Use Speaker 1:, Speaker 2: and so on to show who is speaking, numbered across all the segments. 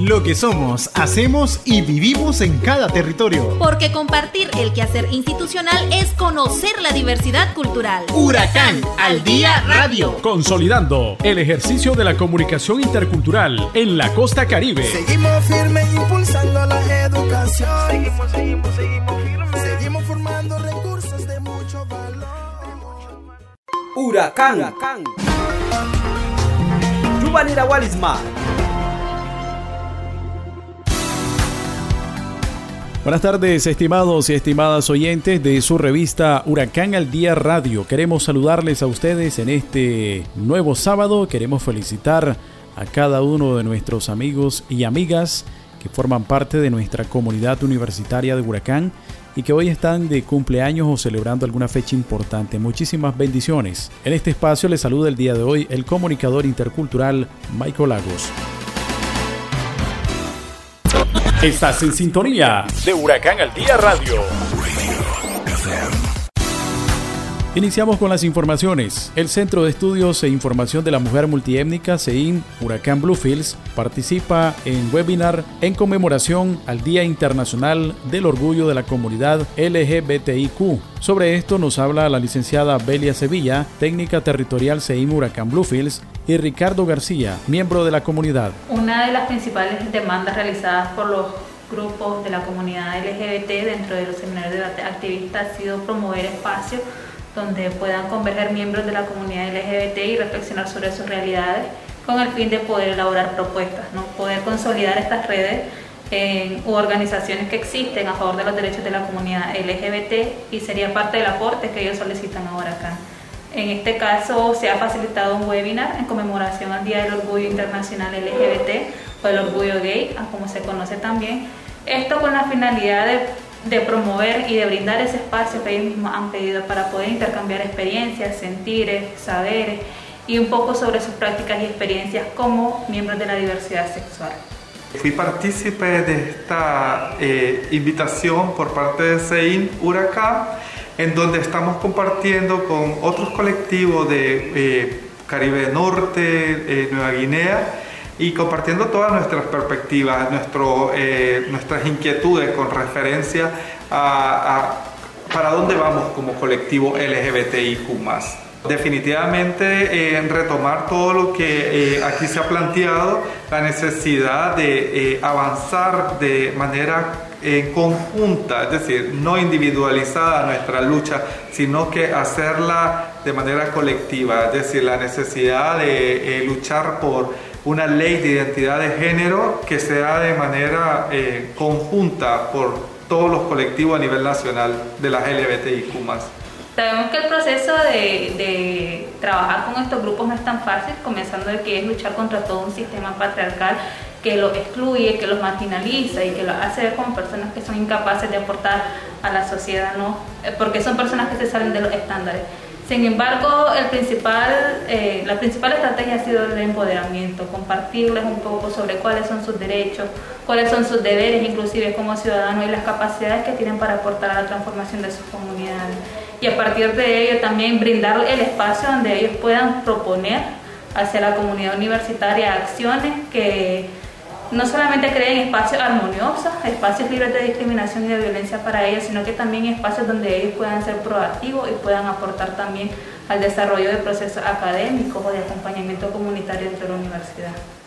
Speaker 1: Lo que somos, hacemos y vivimos en cada territorio.
Speaker 2: Porque compartir el quehacer institucional es conocer la diversidad cultural.
Speaker 1: Huracán al Día Radio.
Speaker 3: Consolidando el ejercicio de la comunicación intercultural en la costa caribe.
Speaker 4: Seguimos firmes impulsando la educación. Seguimos, seguimos, seguimos firmes. Seguimos formando recursos de mucho valor.
Speaker 5: Huracán. Huracán. Yubanira Walisma.
Speaker 3: Buenas tardes, estimados y estimadas oyentes de su revista Huracán al Día Radio. Queremos saludarles a ustedes en este nuevo sábado. Queremos felicitar a cada uno de nuestros amigos y amigas que forman parte de nuestra comunidad universitaria de Huracán y que hoy están de cumpleaños o celebrando alguna fecha importante. Muchísimas bendiciones. En este espacio les saluda el día de hoy el comunicador intercultural Michael Lagos. Estás en sintonía de Huracán al Día Radio. Iniciamos con las informaciones. El Centro de Estudios e Información de la Mujer Multiétnica, CEIN Huracán Bluefields, participa en webinar en conmemoración al Día Internacional del Orgullo de la Comunidad LGBTIQ. Sobre esto nos habla la licenciada Belia Sevilla, técnica territorial CEIN Huracán Bluefields, y Ricardo García, miembro de la comunidad.
Speaker 6: Una de las principales demandas realizadas por los grupos de la comunidad LGBT dentro de los seminarios de activistas ha sido promover espacios donde puedan converger miembros de la comunidad LGBT y reflexionar sobre sus realidades con el fin de poder elaborar propuestas, ¿no? poder consolidar estas redes en, u organizaciones que existen a favor de los derechos de la comunidad LGBT y sería parte del aporte que ellos solicitan ahora acá. En este caso se ha facilitado un webinar en conmemoración al Día del Orgullo Internacional LGBT o el Orgullo Gay, como se conoce también. Esto con la finalidad de, de, promover y de brindar ese espacio que ellos mismos han pedido para poder intercambiar experiencias, sentires, saberes y un poco sobre sus prácticas y experiencias como miembros de la diversidad sexual.
Speaker 7: Fui partícipe de esta eh, invitación por parte de CEIN Huracán en donde estamos compartiendo con otros colectivos de eh, Caribe Norte, eh, Nueva Guinea, y compartiendo todas nuestras perspectivas, nuestro, eh, nuestras inquietudes con referencia a, para dónde vamos como colectivo LGBTIQ. Definitivamente en retomar todo lo que eh, aquí se ha planteado, la necesidad de eh, avanzar de manera en conjunta, es decir, no individualizada nuestra lucha, sino que hacerla de manera colectiva, es decir, la necesidad de eh, luchar por una ley de identidad de género que sea de manera eh, conjunta por todos los colectivos a nivel nacional de las LGBTIQ.
Speaker 6: Sabemos que el proceso de, de, trabajar con estos grupos no es tan fácil, comenzando de que es luchar contra todo un sistema patriarcal que los excluye, que los marginaliza y que los hace ver como personas que son incapaces de aportar a la sociedad, ¿no? Eh, porque son personas que se salen de los estándares. Sin embargo, el principal, eh, la principal estrategia ha sido el empoderamiento, compartirles un poco sobre cuáles son sus derechos, cuáles son sus deberes, inclusive como ciudadanos, y las capacidades que tienen para aportar a la transformación de sus comunidades. Y a partir de ello también brindar el espacio donde ellos puedan proponer hacia la comunidad universitaria acciones que no solamente creen espacios armoniosos, espacios libres de discriminación y de violencia para ellos, sino que también espacios donde ellos puedan ser proactivos y puedan aportar también al desarrollo de procesos académicos o de acompañamiento comunitario dentro de la universidad.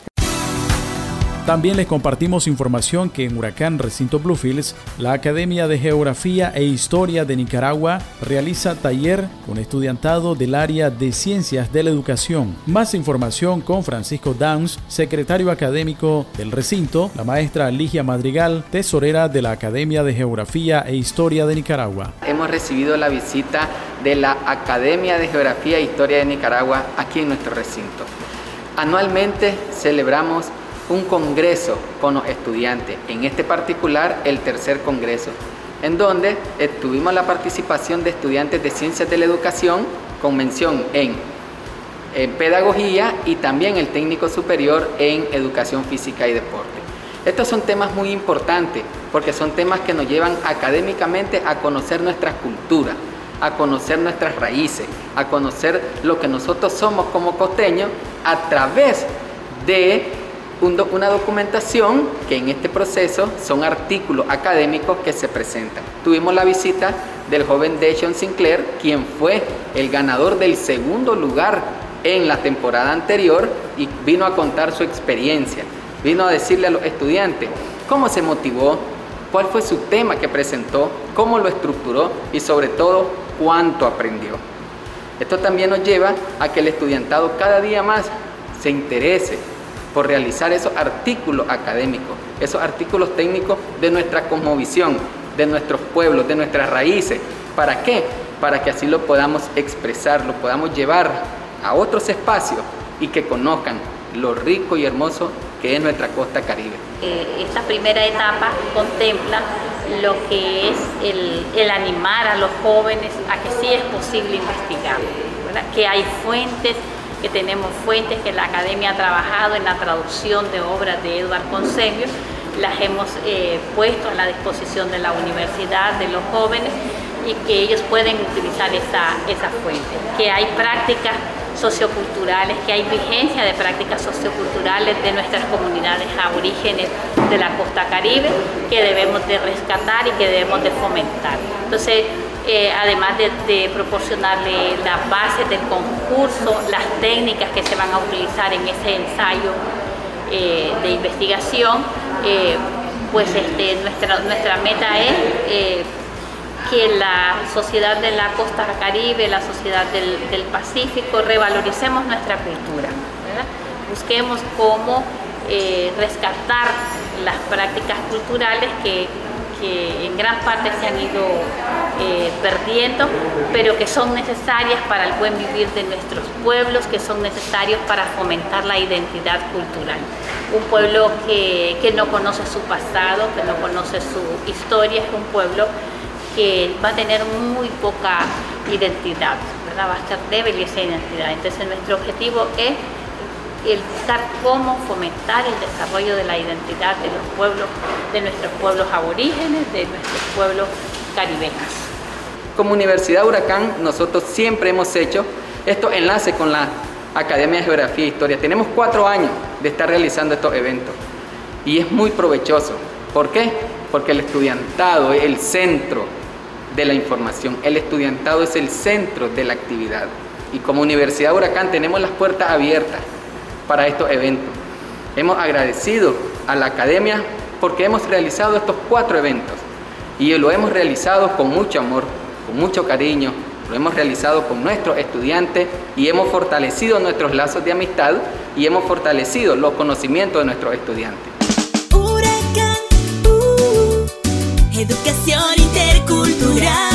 Speaker 3: También les compartimos información que en Huracán Recinto Bluefields, la Academia de Geografía e Historia de Nicaragua realiza taller con estudiantado del área de Ciencias de la Educación. Más información con Francisco Downs, secretario académico del recinto, la maestra Ligia Madrigal, tesorera de la Academia de Geografía e Historia de Nicaragua.
Speaker 8: Hemos recibido la visita de la Academia de Geografía e Historia de Nicaragua aquí en nuestro recinto. Anualmente celebramos un congreso con los estudiantes, en este particular el tercer congreso, en donde tuvimos la participación de estudiantes de Ciencias de la Educación con mención en, en Pedagogía y también el técnico superior en Educación Física y Deporte. Estos son temas muy importantes porque son temas que nos llevan académicamente a conocer nuestra cultura, a conocer nuestras raíces, a conocer lo que nosotros somos como costeños a través de una documentación que en este proceso son artículos académicos que se presentan. Tuvimos la visita del joven Deshon Sinclair, quien fue el ganador del segundo lugar en la temporada anterior y vino a contar su experiencia, vino a decirle a los estudiantes cómo se motivó, cuál fue su tema que presentó, cómo lo estructuró y sobre todo cuánto aprendió. Esto también nos lleva a que el estudiantado cada día más se interese por realizar esos artículos académicos, esos artículos técnicos de nuestra cosmovisión, de nuestros pueblos, de nuestras raíces. ¿Para qué? Para que así lo podamos expresar, lo podamos llevar a otros espacios y que conozcan lo rico y hermoso que es nuestra costa caribe.
Speaker 5: Eh, esta primera etapa contempla lo que es el, animar a los jóvenes a que sí es posible investigar, que hay fuentes, que tenemos fuentes que la academia ha trabajado en la traducción de obras de Eduard Consejo, las hemos eh, puesto a la disposición de la universidad, de los jóvenes y que ellos pueden utilizar esa, esa fuente, que hay prácticas socioculturales, que hay vigencia de prácticas socioculturales de nuestras comunidades aborígenes de la costa caribe que debemos de rescatar y que debemos de fomentar. Entonces, eh, además de, proporcionarle la base del concurso, las técnicas que se van a utilizar en ese ensayo eh, de investigación, eh, pues este, nuestra, nuestra meta es que la sociedad de la costa caribe, la sociedad del, Pacífico, revaloricemos nuestra cultura, busquemos cómo eh, rescatar las prácticas culturales que, en gran parte se han ido eh, perdiendo, pero que son necesarias para el buen vivir de nuestros pueblos, que son necesarios para fomentar la identidad cultural. Un pueblo que, que no conoce su pasado, que no conoce su historia, es un pueblo que va a tener muy poca identidad, ¿verdad? va a estar débil esa identidad. Entonces nuestro objetivo es el buscar cómo fomentar el desarrollo de la identidad de los pueblos, de nuestros pueblos aborígenes, de nuestros pueblos caribeños.
Speaker 8: Como Universidad Huracán, nosotros siempre hemos hecho estos enlaces con la Academia de Geografía e Historia. Tenemos cuatro años de estar realizando estos eventos y es muy provechoso. ¿Por qué? Porque el estudiantado es el centro de la información. El estudiantado es el centro de la actividad. Y como Universidad Huracán tenemos las puertas abiertas para estos eventos. Hemos agradecido a la academia porque hemos realizado estos cuatro eventos. Y lo hemos realizado con mucho amor, con mucho cariño, lo hemos realizado con nuestros estudiantes y hemos fortalecido nuestros lazos de amistad y hemos fortalecido los conocimientos de nuestros estudiantes.
Speaker 9: Huracán, uh, educación intercultural.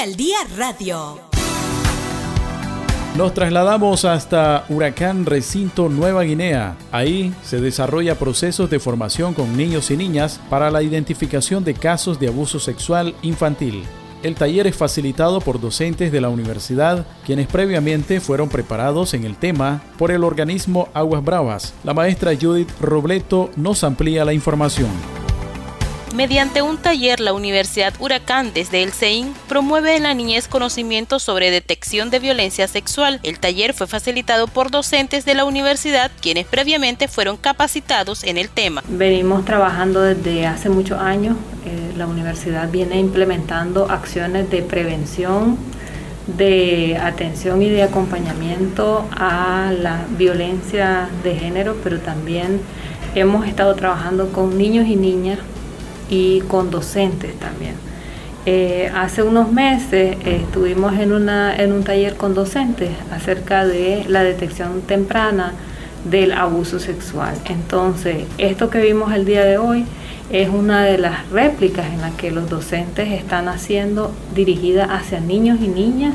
Speaker 9: Al día radio.
Speaker 3: Nos trasladamos hasta Huracán Recinto Nueva Guinea. Ahí se desarrolla procesos de formación con niños y niñas para la identificación de casos de abuso sexual infantil. El taller es facilitado por docentes de la universidad, quienes previamente fueron preparados en el tema por el organismo Aguas Bravas. La maestra Judith Robleto nos amplía la información.
Speaker 10: Mediante un taller, la Universidad Huracán desde el CEIN promueve en la niñez conocimientos sobre detección de violencia sexual. El taller fue facilitado por docentes de la universidad, quienes previamente fueron capacitados en el tema.
Speaker 11: Venimos trabajando desde hace muchos años. Eh, la universidad viene implementando acciones de prevención, de atención y de acompañamiento a la violencia de género, pero también hemos estado trabajando con niños y niñas y con docentes también. Eh, hace unos meses estuvimos en, una, en un taller con docentes acerca de la detección temprana del abuso sexual. Entonces, esto que vimos el día de hoy es una de las réplicas en las que los docentes están haciendo dirigida hacia niños y niñas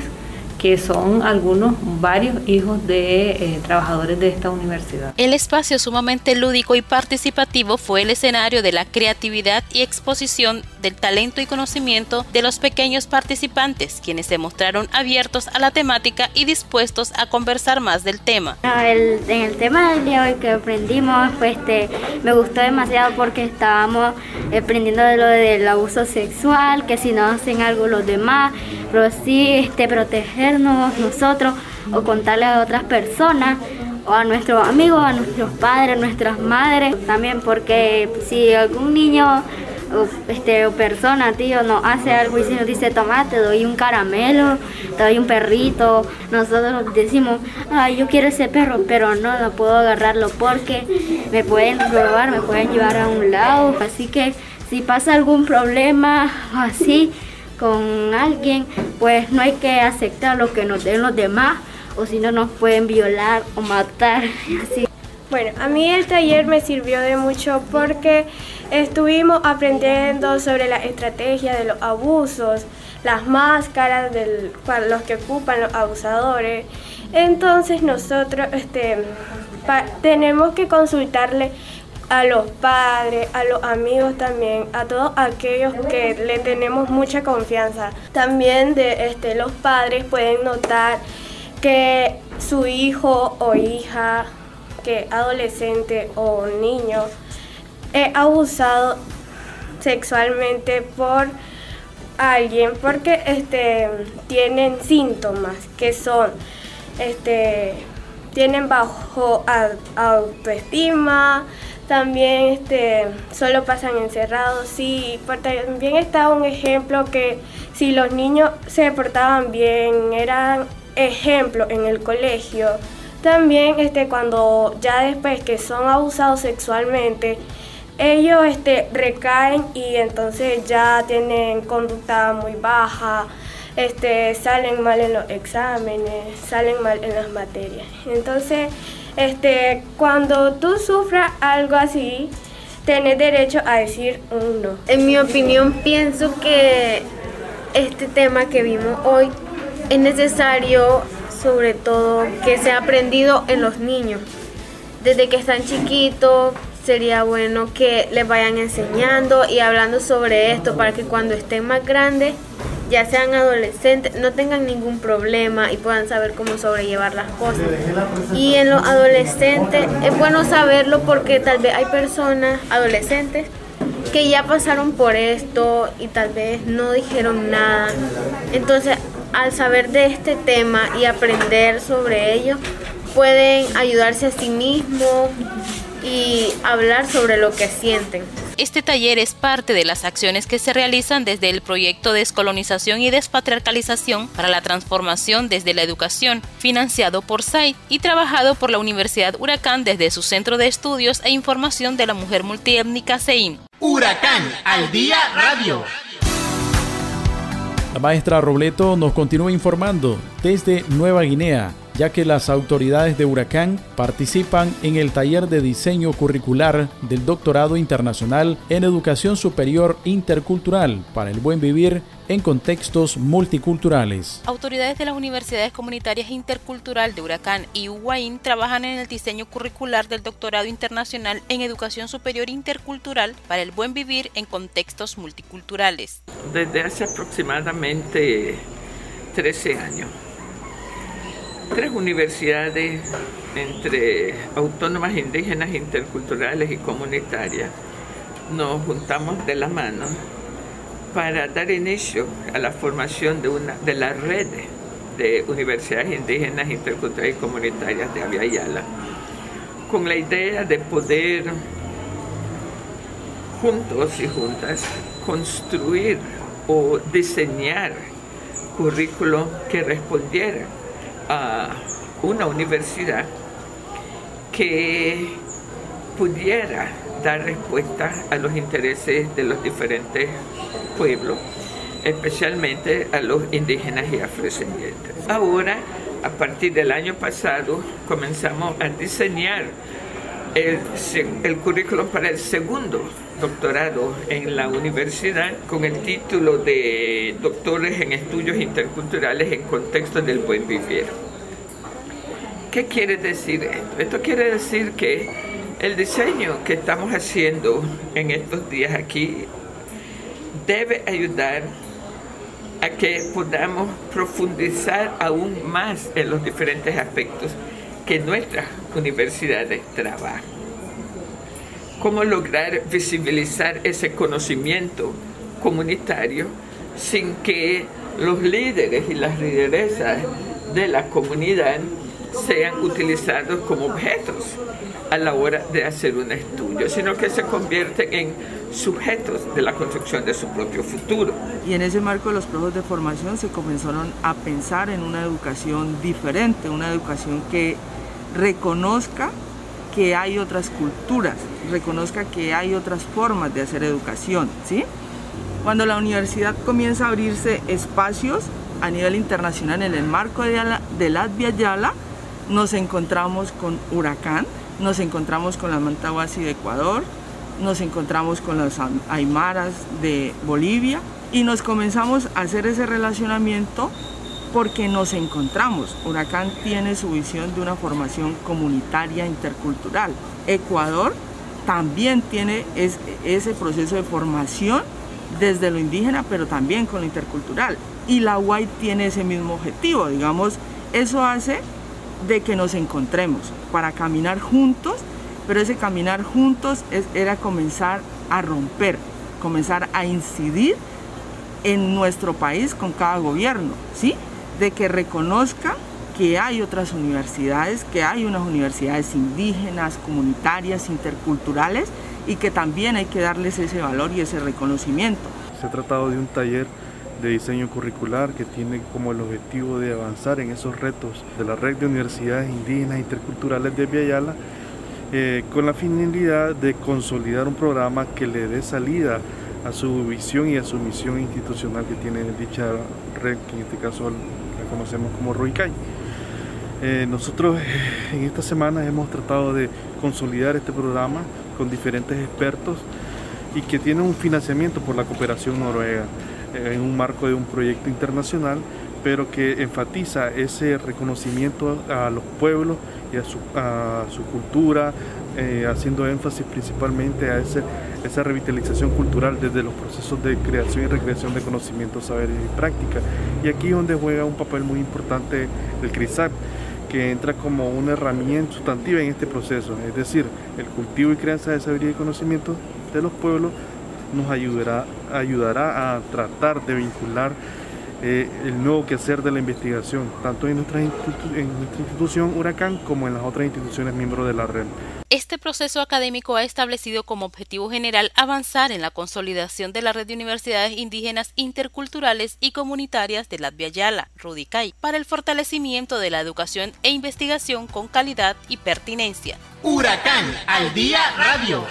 Speaker 11: que son algunos, varios hijos de eh, trabajadores de esta universidad.
Speaker 10: El espacio sumamente lúdico y participativo fue el escenario de la creatividad y exposición del talento y conocimiento de los pequeños participantes, quienes se mostraron abiertos a la temática y dispuestos a conversar más del tema.
Speaker 12: en el tema del día hoy que aprendimos, pues este, me gustó demasiado porque estábamos aprendiendo de lo del abuso sexual, que si no hacen algo los demás, pero sí este, protegernos nosotros o contarle a otras personas o a nuestros amigos, a nuestros padres, a nuestras madres, también porque si algún niño o, este, o persona, tío, nos hace algo y si nos dice, toma, te doy un caramelo, te doy un perrito, nosotros decimos, ay, yo quiero ese perro, pero no, no puedo agarrarlo porque me pueden robar, me pueden llevar a un lado, así que si pasa algún problema así con alguien, pues no hay que aceptar lo que nos den los demás, o si no nos pueden violar o matar, así.
Speaker 13: Bueno, a mí el taller me sirvió de mucho porque estuvimos aprendiendo sobre la estrategia de los abusos, las máscaras de los que ocupan los abusadores. Entonces nosotros este, tenemos que consultarle a los padres, a los amigos también, a todos aquellos que le tenemos mucha confianza. También de este, los padres pueden notar que su hijo o hija que adolescente o niño es abusado sexualmente por alguien porque este tienen síntomas que son este tienen bajo autoestima también este solo pasan encerrados sí también está un ejemplo que si los niños se portaban bien eran ejemplo en el colegio también este, cuando ya después que son abusados sexualmente, ellos este, recaen y entonces ya tienen conducta muy baja, este, salen mal en los exámenes, salen mal en las materias. Entonces, este, cuando tú sufras algo así, tienes derecho a decir un no.
Speaker 14: En mi opinión, pienso que este tema que vimos hoy es necesario sobre todo que se ha aprendido en los niños. Desde que están chiquitos sería bueno que les vayan enseñando y hablando sobre esto para que cuando estén más grandes, ya sean adolescentes, no tengan ningún problema y puedan saber cómo sobrellevar las cosas. Y en los adolescentes es bueno saberlo porque tal vez hay personas adolescentes que ya pasaron por esto y tal vez no dijeron nada. Entonces al saber de este tema y aprender sobre ello, pueden ayudarse a sí mismos y hablar sobre lo que sienten.
Speaker 10: Este taller es parte de las acciones que se realizan desde el proyecto Descolonización y Despatriarcalización para la Transformación desde la Educación, financiado por SAID y trabajado por la Universidad Huracán desde su Centro de Estudios e Información de la Mujer Multiétnica CEIM.
Speaker 1: Huracán al Día Radio.
Speaker 3: La maestra Robleto nos continúa informando desde Nueva Guinea, ya que las autoridades de Huracán participan en el taller de diseño curricular del Doctorado Internacional en Educación Superior Intercultural para el Buen Vivir en contextos multiculturales.
Speaker 10: Autoridades de las universidades comunitarias intercultural de Huracán y Uguaín trabajan en el diseño curricular del Doctorado Internacional en Educación Superior Intercultural para el Buen Vivir en contextos multiculturales.
Speaker 15: Desde hace aproximadamente 13 años tres universidades entre autónomas indígenas, interculturales y comunitarias. Nos juntamos de la mano para dar inicio a la formación de, una, de la red de universidades indígenas, interculturales y comunitarias de Aviala, con la idea de poder juntos y juntas construir o diseñar currículos que respondieran a una universidad que pudiera dar respuesta a los intereses de los diferentes pueblos, especialmente a los indígenas y afrodescendientes. Ahora, a partir del año pasado, comenzamos a diseñar el, el currículum para el segundo doctorado en la universidad con el título de Doctores en Estudios Interculturales en Contexto del Buen Vivir. ¿Qué quiere decir esto? Esto quiere decir que el diseño que estamos haciendo en estos días aquí debe ayudar a que podamos profundizar aún más en los diferentes aspectos que nuestras universidades trabajan cómo lograr visibilizar ese conocimiento comunitario sin que los líderes y las lideresas de la comunidad sean utilizados como objetos a la hora de hacer un estudio, sino que se convierten en sujetos de la construcción de su propio futuro.
Speaker 16: Y en ese marco los procesos de formación se comenzaron a pensar en una educación diferente, una educación que reconozca que hay otras culturas, reconozca que hay otras formas de hacer educación, ¿sí? Cuando la universidad comienza a abrirse espacios a nivel internacional en el marco de, la, de Yala, nos encontramos con Huracán, nos encontramos con la Mantahuasi de Ecuador, nos encontramos con las Aymaras de Bolivia y nos comenzamos a hacer ese relacionamiento porque nos encontramos. Huracán tiene su visión de una formación comunitaria intercultural. Ecuador también tiene ese proceso de formación desde lo indígena, pero también con lo intercultural. Y la UAI tiene ese mismo objetivo, digamos, eso hace de que nos encontremos para caminar juntos, pero ese caminar juntos era comenzar a romper, comenzar a incidir en nuestro país con cada gobierno, ¿sí? De que reconozca que hay otras universidades, que hay unas universidades indígenas, comunitarias, interculturales y que también hay que darles ese valor y ese reconocimiento.
Speaker 17: Se ha tratado de un taller de diseño curricular que tiene como el objetivo de avanzar en esos retos de la red de universidades indígenas interculturales de Viayala eh, con la finalidad de consolidar un programa que le dé salida a su visión y a su misión institucional que tiene dicha que en este caso la conocemos como ROICAI. Eh, nosotros eh, en esta semana hemos tratado de consolidar este programa con diferentes expertos y que tiene un financiamiento por la cooperación noruega eh, en un marco de un proyecto internacional, pero que enfatiza ese reconocimiento a los pueblos y a su, cultura, haciendo énfasis principalmente a ese, esa revitalización cultural desde los procesos de creación y recreación de conocimientos, saberes y prácticas. Y aquí es donde juega un papel muy importante el CRISAP que entra como una herramienta sustantiva en este proceso, es decir, el cultivo y crianza de sabiduría y conocimiento de los pueblos nos ayudará, ayudará a tratar de vincular eh, el nuevo quehacer de la investigación, tanto en nuestra, en nuestra institución Huracán como en las otras instituciones miembros de la red.
Speaker 10: Este proceso académico ha establecido como objetivo general avanzar en la consolidación de la red de universidades indígenas interculturales y comunitarias de Latvia Yala, Rudicay, para el fortalecimiento de la educación e investigación con calidad y pertinencia.
Speaker 1: Huracán al día radio.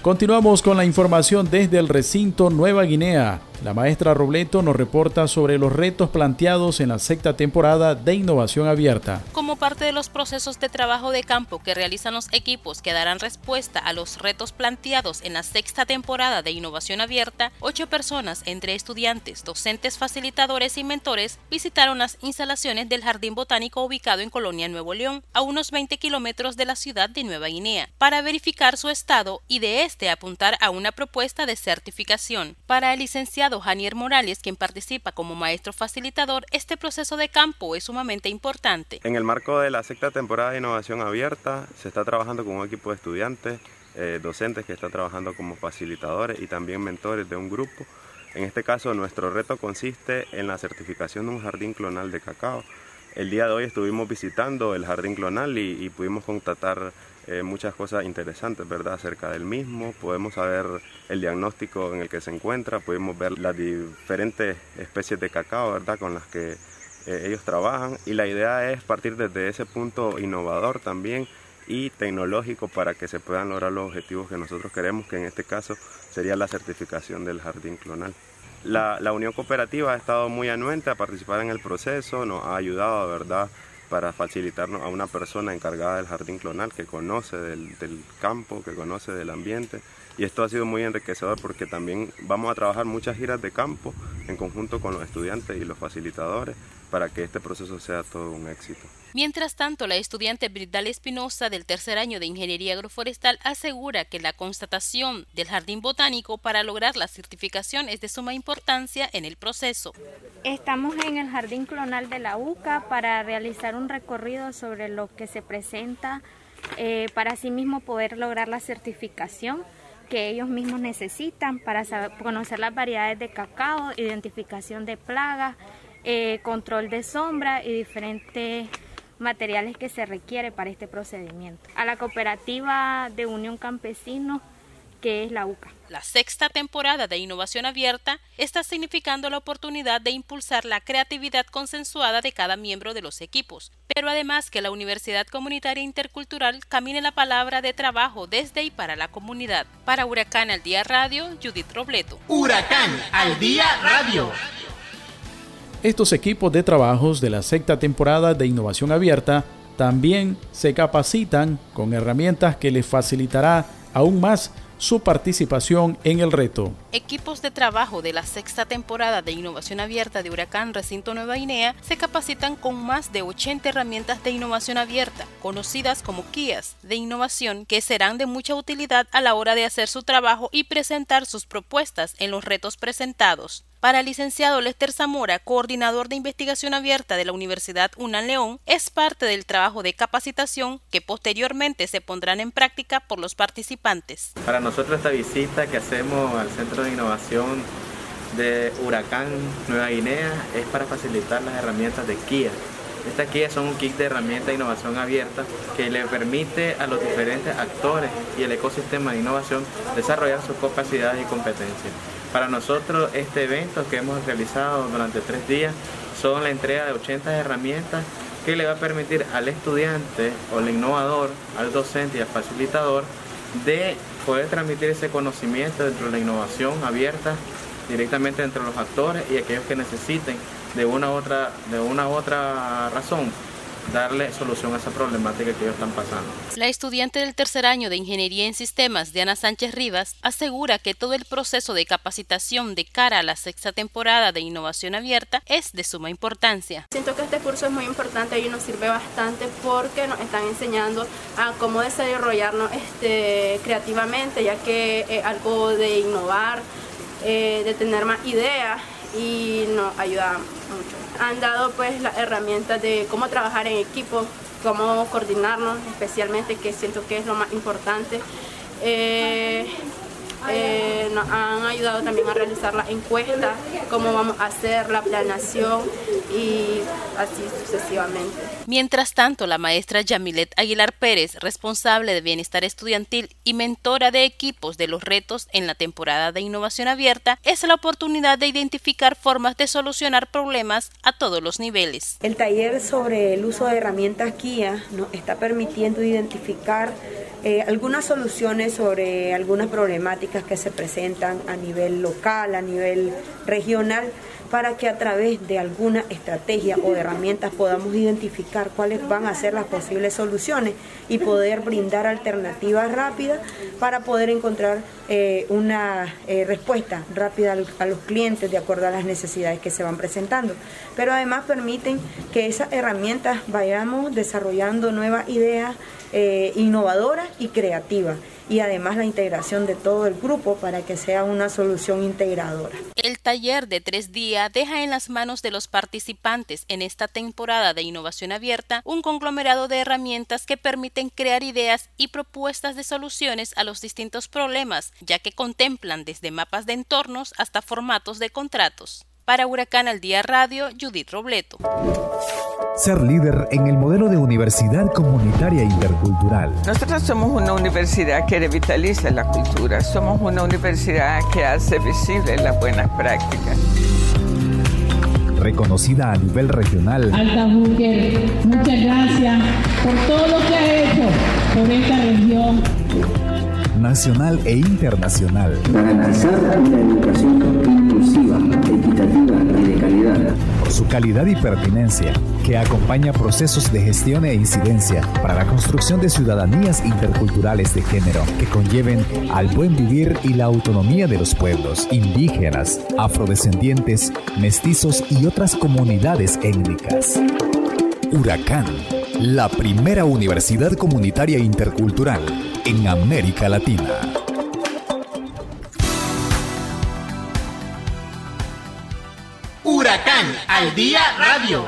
Speaker 3: Continuamos con la información desde el recinto Nueva Guinea. La maestra Robleto nos reporta sobre los retos planteados en la sexta temporada de Innovación Abierta.
Speaker 10: Como parte de los procesos de trabajo de campo que realizan los equipos que darán respuesta a los retos planteados en la sexta temporada de Innovación Abierta, ocho personas, entre estudiantes, docentes, facilitadores y mentores, visitaron las instalaciones del Jardín Botánico ubicado en Colonia Nuevo León, a unos 20 kilómetros de la ciudad de Nueva Guinea, para verificar su estado y de este apuntar a una propuesta de certificación. Para el Janier Morales, quien participa como maestro facilitador, este proceso de campo es sumamente importante.
Speaker 18: En el marco de la sexta temporada de innovación abierta, se está trabajando con un equipo de estudiantes, eh, docentes que están trabajando como facilitadores y también mentores de un grupo. En este caso, nuestro reto consiste en la certificación de un jardín clonal de cacao. El día de hoy estuvimos visitando el jardín clonal y, y pudimos constatar eh, muchas cosas interesantes, ¿verdad? Acerca del mismo, podemos saber el diagnóstico en el que se encuentra, podemos ver las diferentes especies de cacao, ¿verdad? Con las que eh, ellos trabajan y la idea es partir desde ese punto innovador también y tecnológico para que se puedan lograr los objetivos que nosotros queremos, que en este caso sería la certificación del jardín clonal. La, la Unión Cooperativa ha estado muy anuente a participar en el proceso, nos ha ayudado, ¿verdad? Para facilitarnos a una persona encargada del jardín clonal que conoce del, campo, que conoce del ambiente. Y esto ha sido muy enriquecedor porque también vamos a trabajar muchas giras de campo en conjunto con los estudiantes y los facilitadores para que este proceso sea todo un éxito.
Speaker 10: Mientras tanto, la estudiante Bridal Espinosa del tercer año de Ingeniería Agroforestal asegura que la constatación del jardín botánico para lograr la certificación es de suma importancia en el proceso.
Speaker 19: Estamos en el jardín clonal de la UCA para realizar un recorrido sobre lo que se presenta eh, para así mismo poder lograr la certificación que ellos mismos necesitan para conocer las variedades de cacao, identificación de plagas, eh, control de sombra y diferentes materiales que se requiere para este procedimiento. A la cooperativa de Unión Campesino que es la UCA.
Speaker 10: La sexta temporada de Innovación Abierta está significando la oportunidad de impulsar la creatividad consensuada de cada miembro de los equipos, pero además que la Universidad Comunitaria Intercultural camine la palabra de trabajo desde y para la comunidad. Para Huracán al Día Radio, Judith Robleto.
Speaker 1: Huracán al Día Radio.
Speaker 3: Estos equipos de trabajos de la sexta temporada de Innovación Abierta también se capacitan con herramientas que les facilitará aún más su participación en el reto.
Speaker 10: Equipos de trabajo de la sexta temporada de Innovación Abierta de Huracán Recinto Nueva Guinea se capacitan con más de 80 herramientas de innovación abierta, conocidas como guías de innovación, que serán de mucha utilidad a la hora de hacer su trabajo y presentar sus propuestas en los retos presentados. Para el licenciado Lester Zamora, coordinador de investigación abierta de la Universidad UNAM León, es parte del trabajo de capacitación que posteriormente se pondrán en práctica por los participantes.
Speaker 20: Para nosotros esta visita que hacemos al Centro de Innovación de Huracán Nueva Guinea es para facilitar las herramientas de Kia. Estas guías son un kit de herramientas de innovación abierta que le permite a los diferentes actores y el ecosistema de innovación desarrollar sus capacidades y competencias. Para nosotros este evento que hemos realizado durante tres días son la entrega de 80 herramientas que le va a permitir al estudiante o al innovador, al docente y al facilitador de poder transmitir ese conocimiento dentro de la innovación abierta directamente entre los actores y aquellos que necesiten de una u otra, de una u otra razón darle solución a esa problemática que ellos están pasando.
Speaker 10: La estudiante del tercer año de Ingeniería en Sistemas, Diana Sánchez Rivas, asegura que todo el proceso de capacitación de cara a la sexta temporada de Innovación Abierta es de suma importancia.
Speaker 21: Siento que este curso es muy importante y nos sirve bastante porque nos están enseñando a cómo desarrollarnos este, creativamente, ya que es algo de innovar, eh, de tener más ideas y nos ayuda mucho han dado pues las herramientas de cómo trabajar en equipo, cómo coordinarnos, especialmente que siento que es lo más importante. Eh, eh, nos han ayudado también a realizar la encuesta, cómo vamos a hacer la planeación y así sucesivamente.
Speaker 10: Mientras tanto, la maestra Yamilet Aguilar Pérez, responsable de bienestar estudiantil y mentora de equipos de los retos en la temporada de innovación abierta, es la oportunidad de identificar formas de solucionar problemas a todos los niveles.
Speaker 22: El taller sobre el uso de herramientas guía nos está permitiendo identificar eh, algunas soluciones sobre algunas problemáticas que se presentan a nivel local, a nivel regional, para que a través de alguna estrategia o herramientas podamos identificar cuáles van a ser las posibles soluciones y poder brindar alternativas rápidas para poder encontrar eh, una eh, respuesta rápida a los clientes de acuerdo a las necesidades que se van presentando. Pero además permiten que esas herramientas vayamos desarrollando nuevas ideas eh, innovadoras y creativas y además la integración de todo el grupo para que sea una solución integradora.
Speaker 10: El taller de tres días deja en las manos de los participantes en esta temporada de innovación abierta un conglomerado de herramientas que permiten crear ideas y propuestas de soluciones a los distintos problemas, ya que contemplan desde mapas de entornos hasta formatos de contratos. Para Huracán al Día Radio, Judith Robleto.
Speaker 23: Ser líder en el modelo de universidad comunitaria intercultural.
Speaker 15: Nosotros somos una universidad que revitaliza la cultura. Somos una universidad que hace visibles las buenas prácticas.
Speaker 23: Reconocida a nivel regional.
Speaker 24: Alta Búquer, muchas gracias por todo lo que ha hecho por esta región
Speaker 23: nacional e internacional.
Speaker 25: Garantizar una educación inclusiva, equitativa y de calidad.
Speaker 23: Por su calidad y pertinencia, que acompaña procesos de gestión e incidencia para la construcción de ciudadanías interculturales de género que conlleven al buen vivir y la autonomía de los pueblos indígenas, afrodescendientes, mestizos y otras comunidades étnicas. Huracán, la primera universidad comunitaria intercultural en América Latina.
Speaker 1: Huracán al día radio.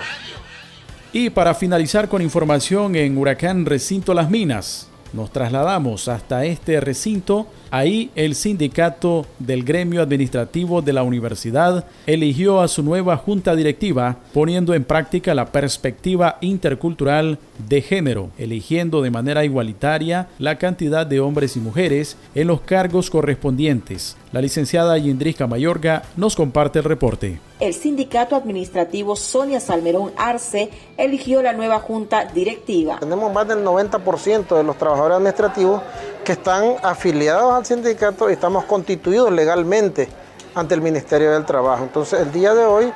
Speaker 3: Y para finalizar con información en Huracán Recinto Las Minas, nos trasladamos hasta este recinto Ahí el sindicato del gremio administrativo de la universidad eligió a su nueva junta directiva poniendo en práctica la perspectiva intercultural de género, eligiendo de manera igualitaria la cantidad de hombres y mujeres en los cargos correspondientes. La licenciada Yindrisca Mayorga nos comparte el reporte.
Speaker 26: El sindicato administrativo Sonia Salmerón Arce eligió la nueva junta directiva.
Speaker 27: Tenemos más del 90% de los trabajadores administrativos que están afiliados al sindicato y estamos constituidos legalmente ante el Ministerio del Trabajo. Entonces, el día de hoy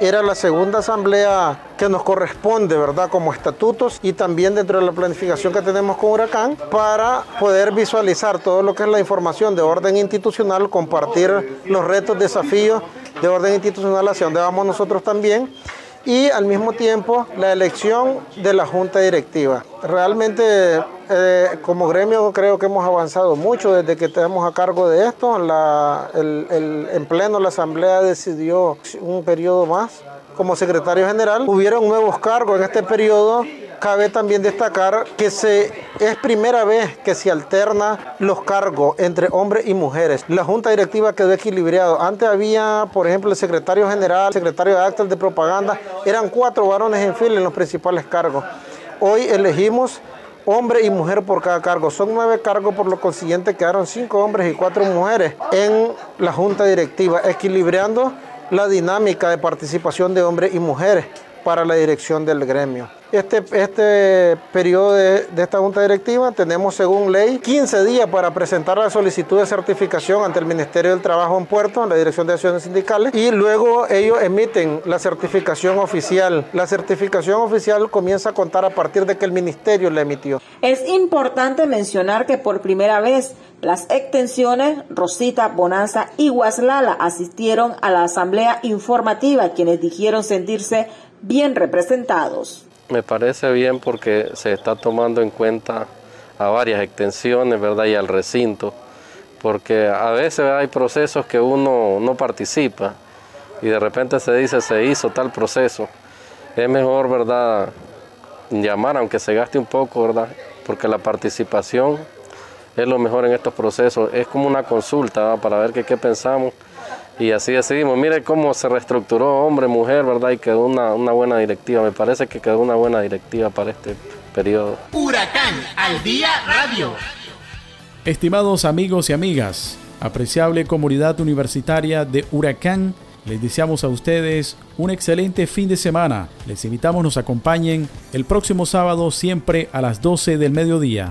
Speaker 27: era la segunda asamblea que nos corresponde, ¿verdad? Como estatutos y también dentro de la planificación que tenemos con Huracán para poder visualizar todo lo que es la información de orden institucional, compartir los retos, desafíos de orden institucional hacia donde vamos nosotros también y al mismo tiempo la elección de la junta directiva. Realmente eh, como gremio creo que hemos avanzado mucho desde que estamos a cargo de esto. en pleno la asamblea decidió un periodo más como secretario general. Hubieron nuevos cargos en este periodo cabe también destacar que se, es primera vez que se alterna los cargos entre hombres y mujeres. La junta directiva quedó equilibrado. Antes había, por ejemplo, el secretario general, el secretario de actas de propaganda, eran cuatro varones en fila en los principales cargos. Hoy elegimos hombre y mujer por cada cargo. Son nueve cargos, por lo consiguiente quedaron cinco hombres y cuatro mujeres en la junta directiva, equilibrando la dinámica de participación de hombres y mujeres para la dirección del gremio. Este, este periodo de, esta junta directiva tenemos según ley 15 días para presentar la solicitud de certificación ante el Ministerio del Trabajo en Puerto, en la Dirección de Acciones Sindicales, y luego ellos emiten la certificación oficial. La certificación oficial comienza a contar a partir de que el Ministerio la emitió.
Speaker 26: Es importante mencionar que por primera vez las extensiones Rosita, Bonanza y Guaslala asistieron a la asamblea informativa, quienes dijeron sentirse bien representados.
Speaker 28: Me parece bien porque se está tomando en cuenta a varias extensiones, ¿verdad? Y al recinto, porque a veces hay procesos que uno no participa y de repente se dice se hizo tal proceso. Es mejor, ¿verdad? Llamar, aunque se gaste un poco, ¿verdad? Porque la participación es lo mejor en estos procesos. Es como una consulta para ver qué pensamos y así decidimos. Mire cómo se reestructuró hombre, mujer, ¿verdad? Y quedó una, una buena directiva. Me parece que quedó una buena directiva para este periodo.
Speaker 1: Huracán al día radio.
Speaker 3: Estimados amigos y amigas, apreciable comunidad universitaria de Huracán, les deseamos a ustedes un excelente fin de semana. Les invitamos nos acompañen el próximo sábado siempre a las 12 del mediodía.